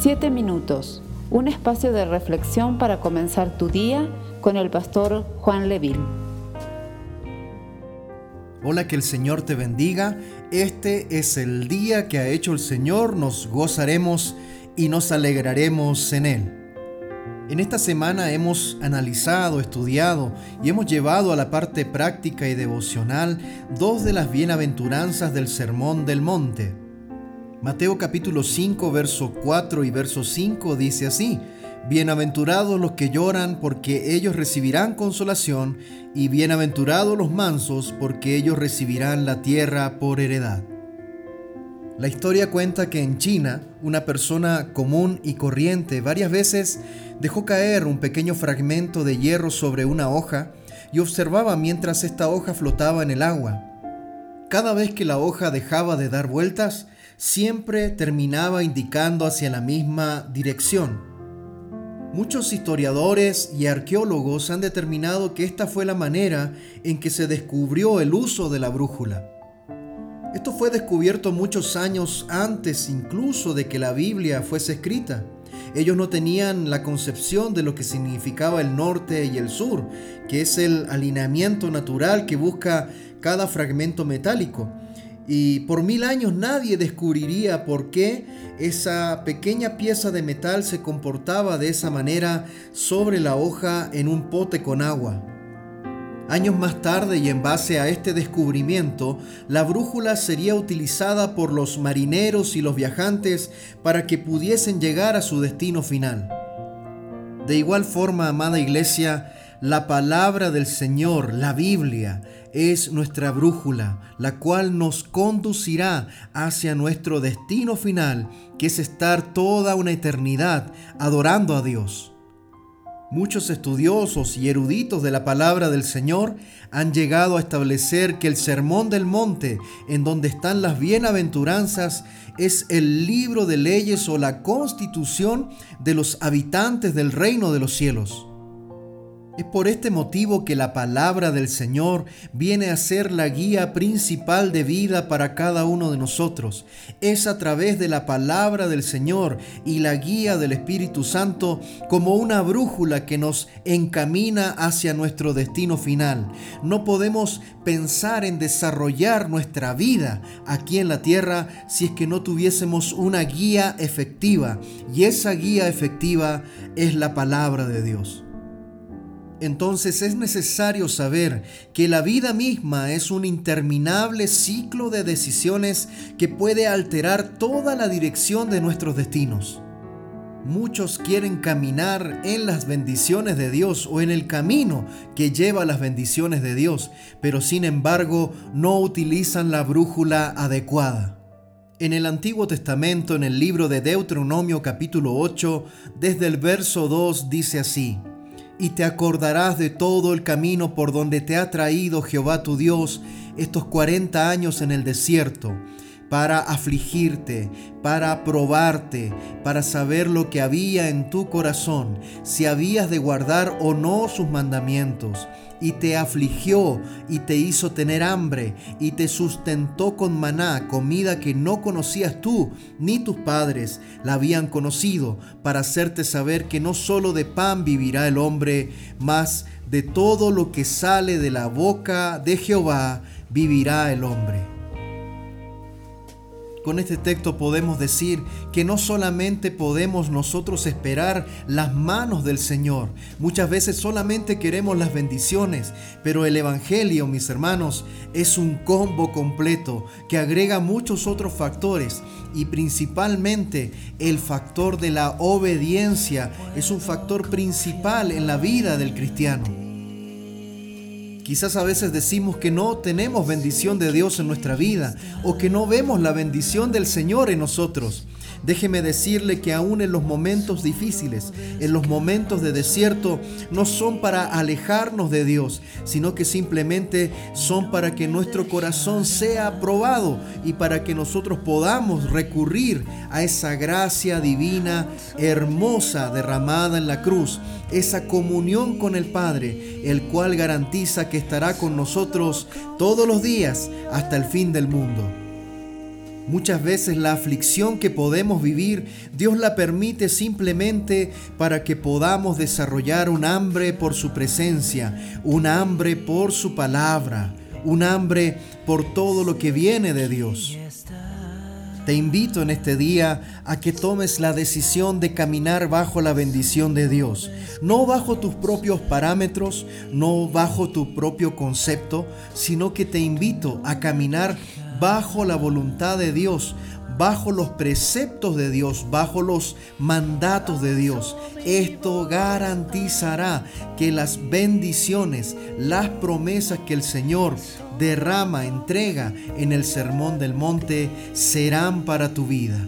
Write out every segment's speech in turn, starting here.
Siete minutos, un espacio de reflexión para comenzar tu día con el pastor Juan Leville. Hola, que el Señor te bendiga. Este es el día que ha hecho el Señor, nos gozaremos y nos alegraremos en Él. En esta semana hemos analizado, estudiado y hemos llevado a la parte práctica y devocional dos de las bienaventuranzas del Sermón del Monte. Mateo capítulo 5, verso 4 y verso 5 dice así, Bienaventurados los que lloran porque ellos recibirán consolación, y bienaventurados los mansos porque ellos recibirán la tierra por heredad. La historia cuenta que en China, una persona común y corriente varias veces dejó caer un pequeño fragmento de hierro sobre una hoja y observaba mientras esta hoja flotaba en el agua. Cada vez que la hoja dejaba de dar vueltas, siempre terminaba indicando hacia la misma dirección. Muchos historiadores y arqueólogos han determinado que esta fue la manera en que se descubrió el uso de la brújula. Esto fue descubierto muchos años antes incluso de que la Biblia fuese escrita. Ellos no tenían la concepción de lo que significaba el norte y el sur, que es el alineamiento natural que busca cada fragmento metálico. Y por mil años nadie descubriría por qué esa pequeña pieza de metal se comportaba de esa manera sobre la hoja en un pote con agua. Años más tarde y en base a este descubrimiento, la brújula sería utilizada por los marineros y los viajantes para que pudiesen llegar a su destino final. De igual forma, amada iglesia, la palabra del Señor, la Biblia, es nuestra brújula, la cual nos conducirá hacia nuestro destino final, que es estar toda una eternidad adorando a Dios. Muchos estudiosos y eruditos de la palabra del Señor han llegado a establecer que el Sermón del Monte, en donde están las bienaventuranzas, es el libro de leyes o la constitución de los habitantes del reino de los cielos. Es por este motivo que la palabra del Señor viene a ser la guía principal de vida para cada uno de nosotros. Es a través de la palabra del Señor y la guía del Espíritu Santo como una brújula que nos encamina hacia nuestro destino final. No podemos pensar en desarrollar nuestra vida aquí en la tierra si es que no tuviésemos una guía efectiva. Y esa guía efectiva es la palabra de Dios. Entonces es necesario saber que la vida misma es un interminable ciclo de decisiones que puede alterar toda la dirección de nuestros destinos. Muchos quieren caminar en las bendiciones de Dios o en el camino que lleva las bendiciones de Dios, pero sin embargo no utilizan la brújula adecuada. En el Antiguo Testamento, en el libro de Deuteronomio capítulo 8, desde el verso 2 dice así, y te acordarás de todo el camino por donde te ha traído Jehová tu Dios estos cuarenta años en el desierto para afligirte, para probarte, para saber lo que había en tu corazón, si habías de guardar o no sus mandamientos. Y te afligió y te hizo tener hambre y te sustentó con maná, comida que no conocías tú ni tus padres la habían conocido, para hacerte saber que no solo de pan vivirá el hombre, mas de todo lo que sale de la boca de Jehová vivirá el hombre. Con este texto podemos decir que no solamente podemos nosotros esperar las manos del Señor, muchas veces solamente queremos las bendiciones, pero el Evangelio, mis hermanos, es un combo completo que agrega muchos otros factores y principalmente el factor de la obediencia es un factor principal en la vida del cristiano. Quizás a veces decimos que no tenemos bendición de Dios en nuestra vida o que no vemos la bendición del Señor en nosotros. Déjeme decirle que aún en los momentos difíciles, en los momentos de desierto, no son para alejarnos de Dios, sino que simplemente son para que nuestro corazón sea probado y para que nosotros podamos recurrir a esa gracia divina hermosa derramada en la cruz, esa comunión con el Padre, el cual garantiza que estará con nosotros todos los días hasta el fin del mundo. Muchas veces la aflicción que podemos vivir, Dios la permite simplemente para que podamos desarrollar un hambre por su presencia, un hambre por su palabra, un hambre por todo lo que viene de Dios. Te invito en este día a que tomes la decisión de caminar bajo la bendición de Dios, no bajo tus propios parámetros, no bajo tu propio concepto, sino que te invito a caminar bajo la voluntad de Dios, bajo los preceptos de Dios, bajo los mandatos de Dios. Esto garantizará que las bendiciones, las promesas que el Señor derrama, entrega en el Sermón del Monte serán para tu vida.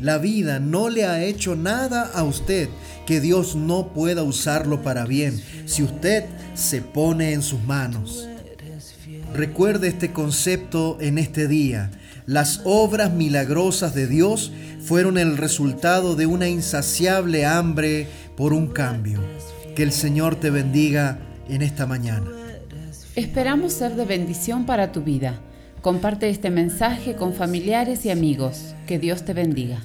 La vida no le ha hecho nada a usted que Dios no pueda usarlo para bien si usted se pone en sus manos. Recuerde este concepto en este día. Las obras milagrosas de Dios fueron el resultado de una insaciable hambre por un cambio. Que el Señor te bendiga en esta mañana. Esperamos ser de bendición para tu vida. Comparte este mensaje con familiares y amigos. Que Dios te bendiga.